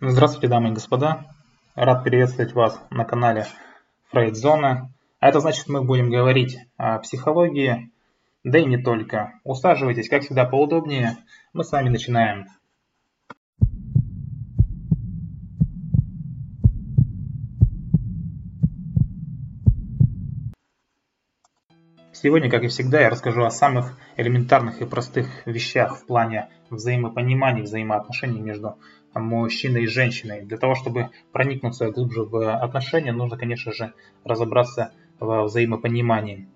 Здравствуйте, дамы и господа. Рад приветствовать вас на канале Фрейдзона. А это значит, мы будем говорить о психологии, да и не только. Усаживайтесь, как всегда, поудобнее. Мы с вами начинаем. Сегодня, как и всегда, я расскажу о самых элементарных и простых вещах в плане взаимопонимания, взаимоотношений между мужчиной и женщиной. Для того, чтобы проникнуться глубже в отношения, нужно, конечно же, разобраться во взаимопонимании.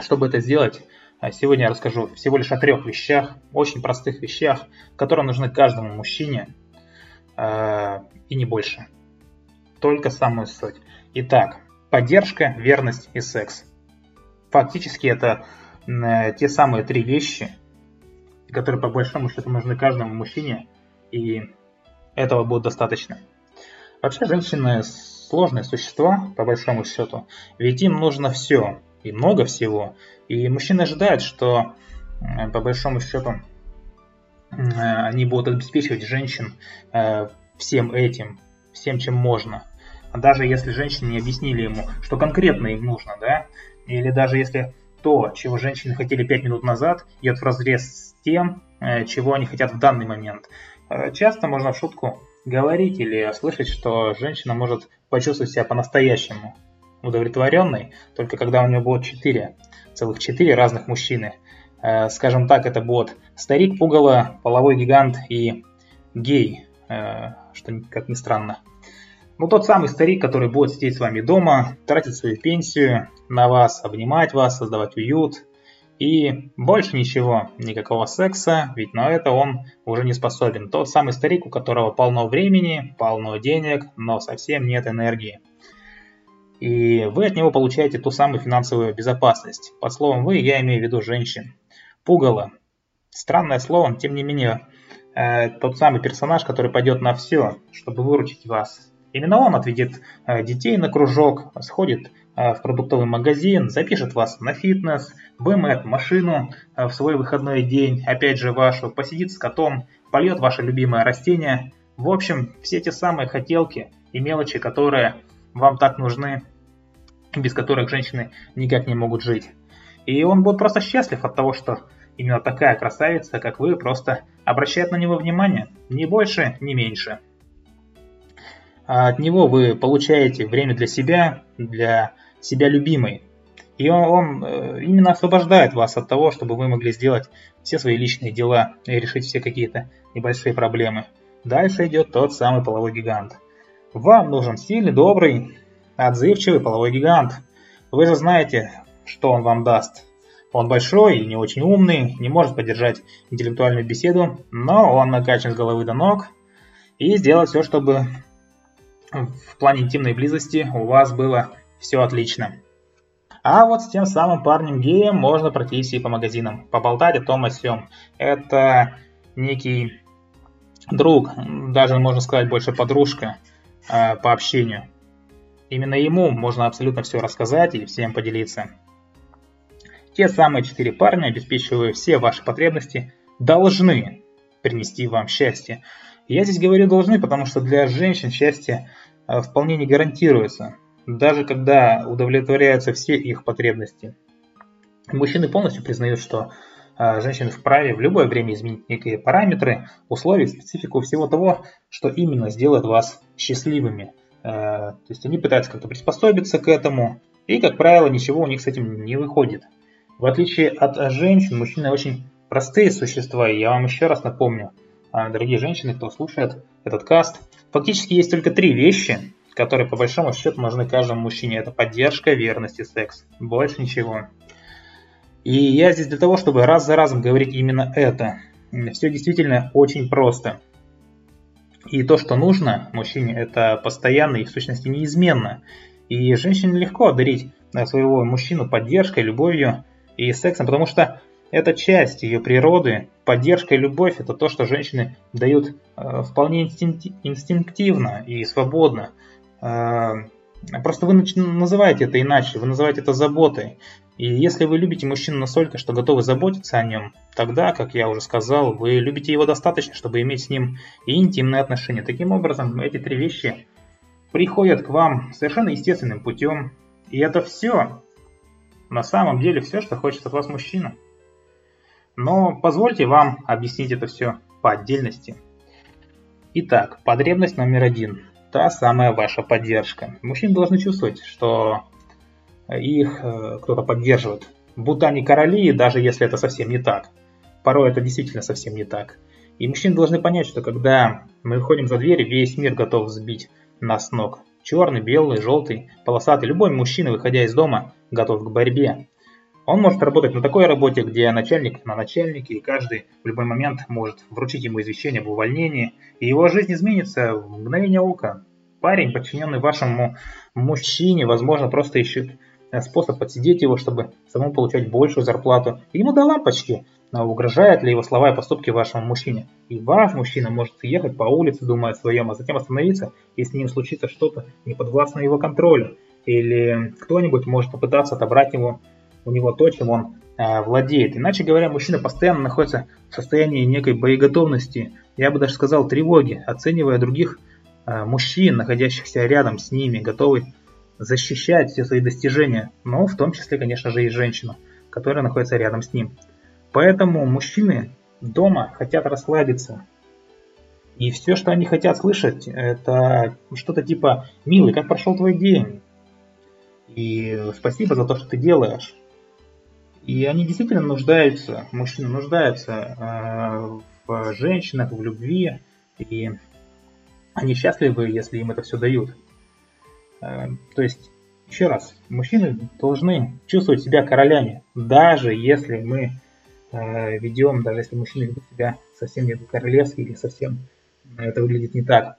Чтобы это сделать, сегодня я расскажу всего лишь о трех вещах, очень простых вещах, которые нужны каждому мужчине э, и не больше. Только самую суть. Итак, поддержка, верность и секс фактически это э, те самые три вещи, которые по большому счету нужны каждому мужчине, и этого будет достаточно. Вообще женщины сложные существа, по большому счету, ведь им нужно все, и много всего. И мужчины ожидают, что э, по большому счету э, они будут обеспечивать женщин всем этим, всем, чем можно. Даже если женщины не объяснили ему, что конкретно им нужно, да, или даже если то, чего женщины хотели 5 минут назад, идет в разрез с тем, э, чего они хотят в данный момент. Э, часто можно в шутку говорить или слышать, что женщина может почувствовать себя по-настоящему удовлетворенной, только когда у нее будет 4, целых 4 разных мужчины. Э, скажем так, это будут старик пугало, половой гигант и гей, что как ни странно. Ну, тот самый старик, который будет сидеть с вами дома, тратить свою пенсию на вас, обнимать вас, создавать уют. И больше ничего, никакого секса, ведь на это он уже не способен. Тот самый старик, у которого полно времени, полно денег, но совсем нет энергии. И вы от него получаете ту самую финансовую безопасность. Под словом «вы» я имею в виду женщин. Пугало. Странное слово, тем не менее, э, тот самый персонаж, который пойдет на все, чтобы выручить вас Именно он отведет э, детей на кружок, сходит в продуктовый магазин, запишет вас на фитнес, вымоет машину э, в свой выходной день, опять же вашу, посидит с котом, польет ваше любимое растение. В общем, все те самые хотелки и мелочи, которые вам так нужны, без которых женщины никак не могут жить. И он будет просто счастлив от того, что именно такая красавица, как вы, просто обращает на него внимание. Ни больше, ни меньше а от него вы получаете время для себя, для себя любимой. И он, он э, именно освобождает вас от того, чтобы вы могли сделать все свои личные дела и решить все какие-то небольшие проблемы. Дальше идет тот самый половой гигант. Вам нужен сильный, добрый, отзывчивый половой гигант. Вы же знаете, что он вам даст. Он большой и не очень умный, не может поддержать интеллектуальную беседу, но он накачан с головы до ног и сделает все, чтобы в плане интимной близости у вас было все отлично. А вот с тем самым парнем геем можно пройтись и по магазинам, поболтать о том о сём. Это некий друг, даже можно сказать больше подружка э, по общению. Именно ему можно абсолютно все рассказать и всем поделиться. Те самые четыре парня, обеспечивая все ваши потребности, должны принести вам счастье. Я здесь говорю должны, потому что для женщин счастье э, вполне не гарантируется, даже когда удовлетворяются все их потребности. Мужчины полностью признают, что э, женщины вправе в любое время изменить некие параметры, условия, специфику всего того, что именно сделает вас счастливыми. Э, то есть они пытаются как-то приспособиться к этому, и, как правило, ничего у них с этим не выходит. В отличие от женщин, мужчины очень простые существа, и я вам еще раз напомню – а, дорогие женщины, кто слушает этот каст. Фактически есть только три вещи, которые по большому счету нужны каждому мужчине. Это поддержка, верность и секс. Больше ничего. И я здесь для того, чтобы раз за разом говорить именно это. Все действительно очень просто. И то, что нужно мужчине, это постоянно и в сущности неизменно. И женщине легко одарить своего мужчину поддержкой, любовью и сексом, потому что это часть ее природы. Поддержка и любовь – это то, что женщины дают э, вполне инстинктивно и свободно. Э, просто вы называете это иначе, вы называете это заботой. И если вы любите мужчину настолько, что готовы заботиться о нем, тогда, как я уже сказал, вы любите его достаточно, чтобы иметь с ним и интимные отношения. Таким образом, эти три вещи приходят к вам совершенно естественным путем. И это все, на самом деле, все, что хочет от вас мужчина. Но позвольте вам объяснить это все по отдельности. Итак, потребность номер один. Та самая ваша поддержка. Мужчины должны чувствовать, что их э, кто-то поддерживает. Будто они короли, даже если это совсем не так. Порой это действительно совсем не так. И мужчины должны понять, что когда мы выходим за дверь, весь мир готов сбить нас с ног. Черный, белый, желтый, полосатый. Любой мужчина, выходя из дома, готов к борьбе. Он может работать на такой работе, где начальник на начальнике, и каждый в любой момент может вручить ему извещение об увольнении, и его жизнь изменится в мгновение ока. Парень, подчиненный вашему мужчине, возможно, просто ищет Э, способ подсидеть его, чтобы самому получать большую зарплату. Ему до лампочки, угрожают ли его слова и поступки вашему мужчине. И ваш мужчина может ехать по улице, думая о своем, а затем остановиться, и с ним случится что-то не подвластно его контролю. Или кто-нибудь может попытаться отобрать его, у него то, чем он э, владеет. Иначе говоря, мужчина постоянно находится в состоянии некой боеготовности, я бы даже сказал тревоги, оценивая других э, мужчин, находящихся рядом с ними, готовый защищать все свои достижения, но в том числе, конечно же, и женщину, которая находится рядом с ним. Поэтому мужчины дома хотят расслабиться. И все, что они хотят слышать, это что-то типа «Милый, как прошел твой день?» И «Спасибо за то, что ты делаешь». И они действительно нуждаются, мужчины нуждаются э, в женщинах, в любви, и они счастливы, если им это все дают. Э, то есть, еще раз, мужчины должны чувствовать себя королями, даже если мы э, ведем, даже если мужчины ведут себя совсем не королевски или совсем это выглядит не так.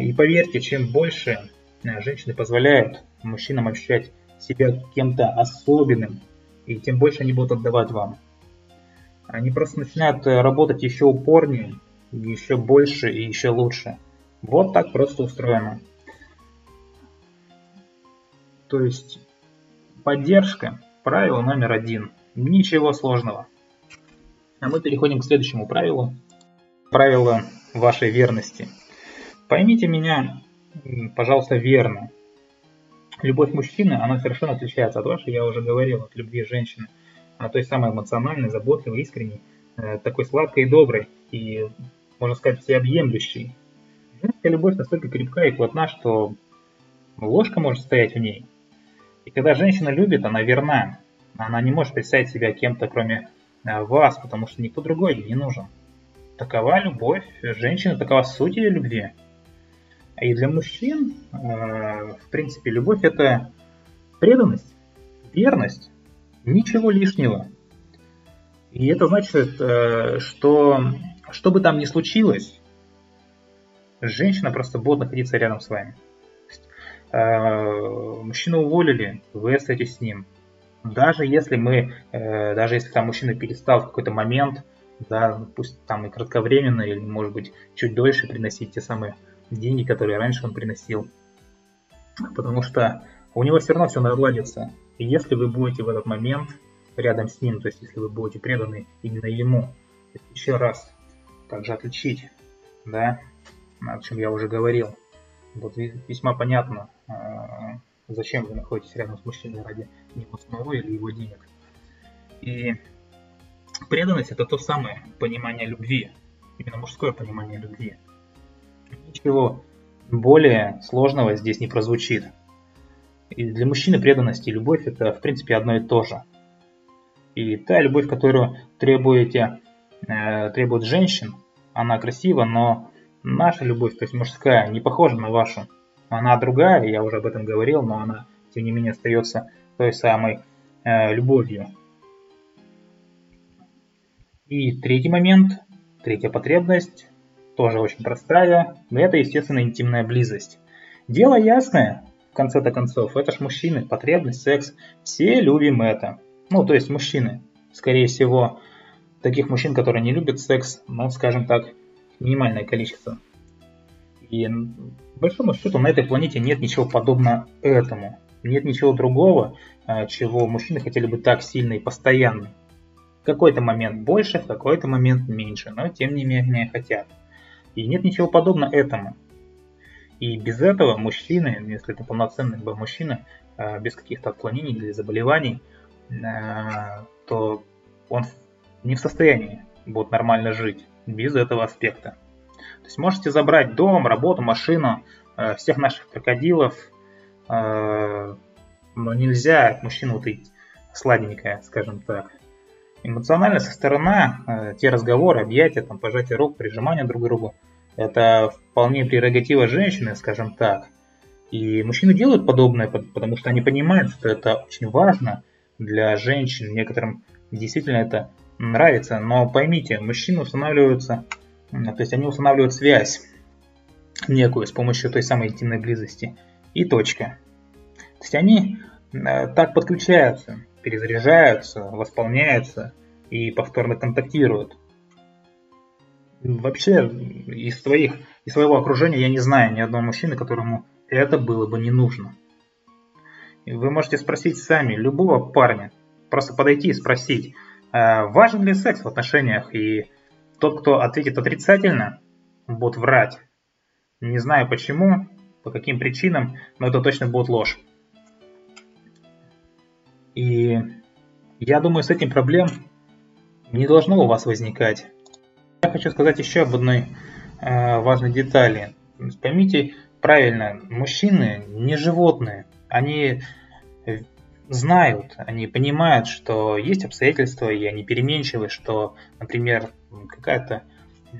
И поверьте, чем больше женщины позволяют мужчинам ощущать себя кем-то особенным, и тем больше они будут отдавать вам. Они просто начинают работать еще упорнее, еще больше и еще лучше. Вот так просто устроено. То есть поддержка, правило номер один. Ничего сложного. А мы переходим к следующему правилу. Правило вашей верности. Поймите меня, пожалуйста, верно. Любовь мужчины, она совершенно отличается от вашей, я уже говорил, от любви женщины. Она той самой эмоциональной, заботливой, искренней, э, такой сладкой и доброй, и, можно сказать, всеобъемлющей. Женская любовь настолько крепка и плотна, что ложка может стоять в ней. И когда женщина любит, она верна. Она не может представить себя кем-то, кроме э, вас, потому что никто другой ей не нужен. Такова любовь женщины, такова суть ее любви. И для мужчин, э, в принципе, любовь это преданность, верность, ничего лишнего. И это значит, э, что что бы там ни случилось, женщина просто будет находиться рядом с вами. Э, мужчину уволили, вы остаетесь с ним. Даже если мы, даже если там мужчина перестал в какой-то момент, да, пусть там и кратковременно, или может быть чуть дольше приносить те самые деньги, которые раньше он приносил. Потому что у него все равно все наладится. И если вы будете в этот момент рядом с ним, то есть если вы будете преданы именно ему, еще раз также отличить, да, о чем я уже говорил, вот весьма понятно, а, зачем вы находитесь рядом с мужчиной ради него самого или его денег. И преданность это то самое понимание любви, именно мужское понимание любви. Ничего более сложного здесь не прозвучит. И для мужчины преданность и любовь это в принципе одно и то же. И та любовь, которую требуете, э, требует женщин, она красива, но наша любовь, то есть мужская, не похожа на вашу. Она другая, я уже об этом говорил, но она, тем не менее, остается той самой э, любовью. И третий момент, третья потребность, тоже очень простая, но это, естественно, интимная близость. Дело ясное, в конце-то концов, это ж мужчины, потребность, секс, все любим это. Ну, то есть мужчины, скорее всего, таких мужчин, которые не любят секс, ну, скажем так, минимальное количество. И большому счету на этой планете нет ничего подобного этому. Нет ничего другого, э, чего мужчины хотели бы так сильно и постоянно. В какой-то момент больше, в какой-то момент меньше, но тем не менее хотят. И нет ничего подобного этому. И без этого мужчины, если это полноценный бы мужчина, э, без каких-то отклонений или заболеваний, э, то он не в состоянии будет нормально жить без этого аспекта. То есть можете забрать дом, работу, машину, э, всех наших крокодилов, но нельзя мужчину вот и сладенькая, скажем так. Эмоциональная со стороны, те разговоры, объятия, там, пожатие рук, прижимание друг к другу – это вполне прерогатива женщины, скажем так. И мужчины делают подобное, потому что они понимают, что это очень важно для женщин. Некоторым действительно это нравится. Но поймите, мужчины устанавливаются, то есть они устанавливают связь некую с помощью той самой интимной близости. И точка. То есть они э, так подключаются, перезаряжаются, восполняются и повторно контактируют. Вообще, из, своих, из своего окружения я не знаю ни одного мужчины, которому это было бы не нужно. Вы можете спросить сами любого парня, просто подойти и спросить, а важен ли секс в отношениях, и тот, кто ответит отрицательно, будет врать. Не знаю почему, по каким причинам, но это точно будет ложь. И я думаю, с этим проблем не должно у вас возникать. Я хочу сказать еще об одной э, важной детали. Поймите правильно, мужчины не животные. Они э, знают, они понимают, что есть обстоятельства, и они переменчивы, что, например, какая-то э,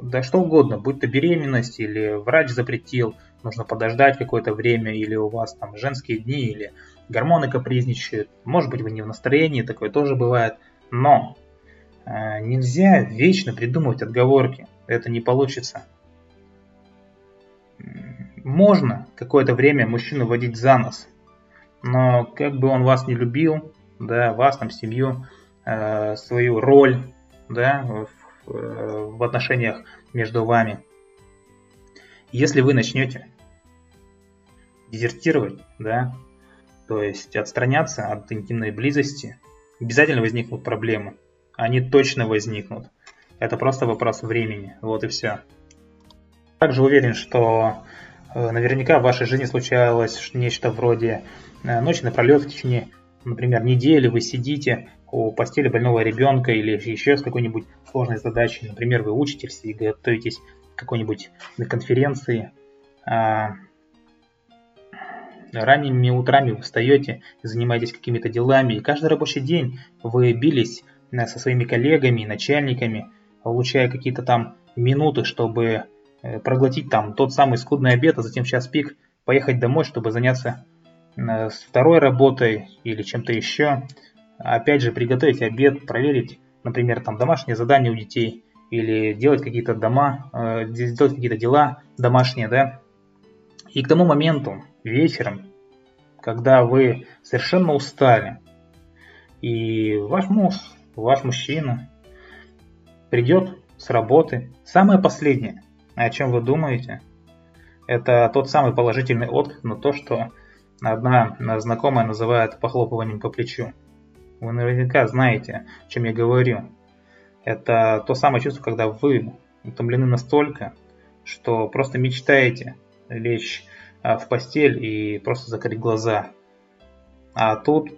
да что угодно, будь то беременность или врач запретил, нужно подождать какое-то время, или у вас там женские дни, или гормоны капризничают, может быть вы не в настроении, такое тоже бывает, но нельзя вечно придумывать отговорки. Это не получится. Можно какое-то время мужчину водить за нос, но как бы он вас не любил, да, вас там, семью, э, свою роль, да, в, в отношениях между вами. Если вы начнете дезертировать, да, то есть отстраняться от интимной близости, обязательно возникнут проблемы они точно возникнут. Это просто вопрос времени. Вот и все. Также уверен, что э, наверняка в вашей жизни случалось нечто вроде э, ночи напролет в течение, например, недели вы сидите у постели больного ребенка или еще с какой-нибудь сложной задачей. Например, вы учитесь и готовитесь к какой-нибудь конференции. А, ранними утрами вы встаете занимаетесь какими-то делами, и каждый рабочий день вы бились со своими коллегами, начальниками, получая какие-то там минуты, чтобы э, проглотить там тот самый скудный обед, а затем в час пик поехать домой, чтобы заняться э, второй работой или чем-то еще. Опять же, приготовить обед, проверить, например, там домашние задания у детей или делать какие-то дома, э, делать какие-то дела домашние, да. И к тому моменту, вечером, когда вы совершенно устали, и ваш муж ваш мужчина придет с работы. Самое последнее, о чем вы думаете, это тот самый положительный отклик на то, что одна знакомая называет похлопыванием по плечу. Вы наверняка знаете, о чем я говорю. Это то самое чувство, когда вы утомлены настолько, что просто мечтаете лечь а, в постель и просто закрыть глаза. А тут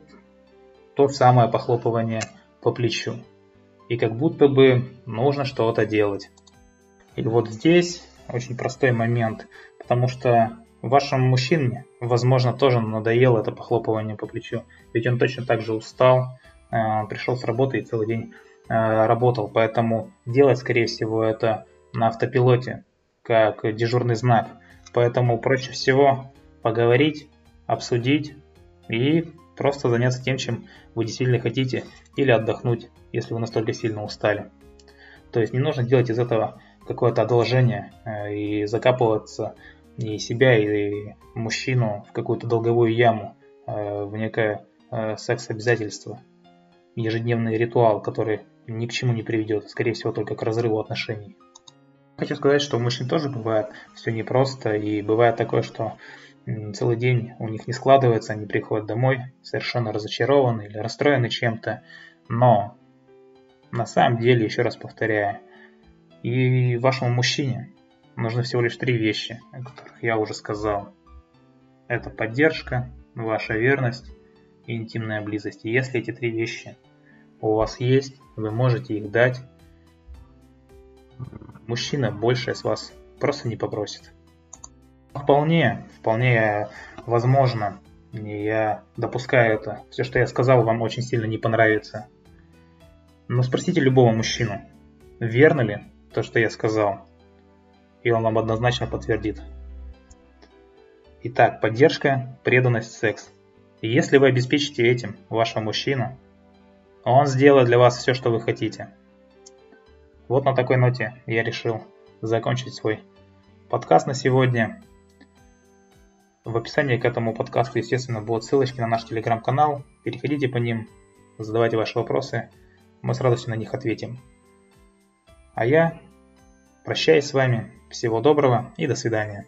то самое похлопывание по плечу. И как будто бы нужно что-то делать. И вот здесь очень простой момент, потому что вашему мужчине, возможно, тоже надоело это похлопывание по плечу, ведь он точно так же устал, э, пришел с работы и целый день э, работал, поэтому делать, скорее всего, это на автопилоте, как дежурный знак. Поэтому проще всего поговорить, обсудить и просто заняться тем, чем вы действительно хотите, или отдохнуть, если вы настолько сильно устали. То есть не нужно делать из этого какое-то одолжение э, и закапываться и себя, и мужчину в какую-то долговую яму, э, в некое э, секс-обязательство, ежедневный ритуал, который ни к чему не приведет, скорее всего только к разрыву отношений. Хочу сказать, что у мужчин тоже бывает все непросто, и бывает такое, что целый день у них не складывается, они приходят домой совершенно разочарованы или расстроены чем-то. Но на самом деле, еще раз повторяю, и вашему мужчине нужны всего лишь три вещи, о которых я уже сказал. Это поддержка, ваша верность и интимная близость. И если эти три вещи у вас есть, вы можете их дать, мужчина больше с вас просто не попросит. Вполне, вполне возможно, я допускаю это. Все, что я сказал, вам очень сильно не понравится. Но спросите любого мужчину, верно ли то, что я сказал, и он вам однозначно подтвердит. Итак, поддержка, преданность, секс. Если вы обеспечите этим вашего мужчину, он сделает для вас все, что вы хотите. Вот на такой ноте я решил закончить свой подкаст на сегодня. В описании к этому подкасту, естественно, будут ссылочки на наш телеграм-канал. Переходите по ним, задавайте ваши вопросы. Мы с радостью на них ответим. А я прощаюсь с вами. Всего доброго и до свидания.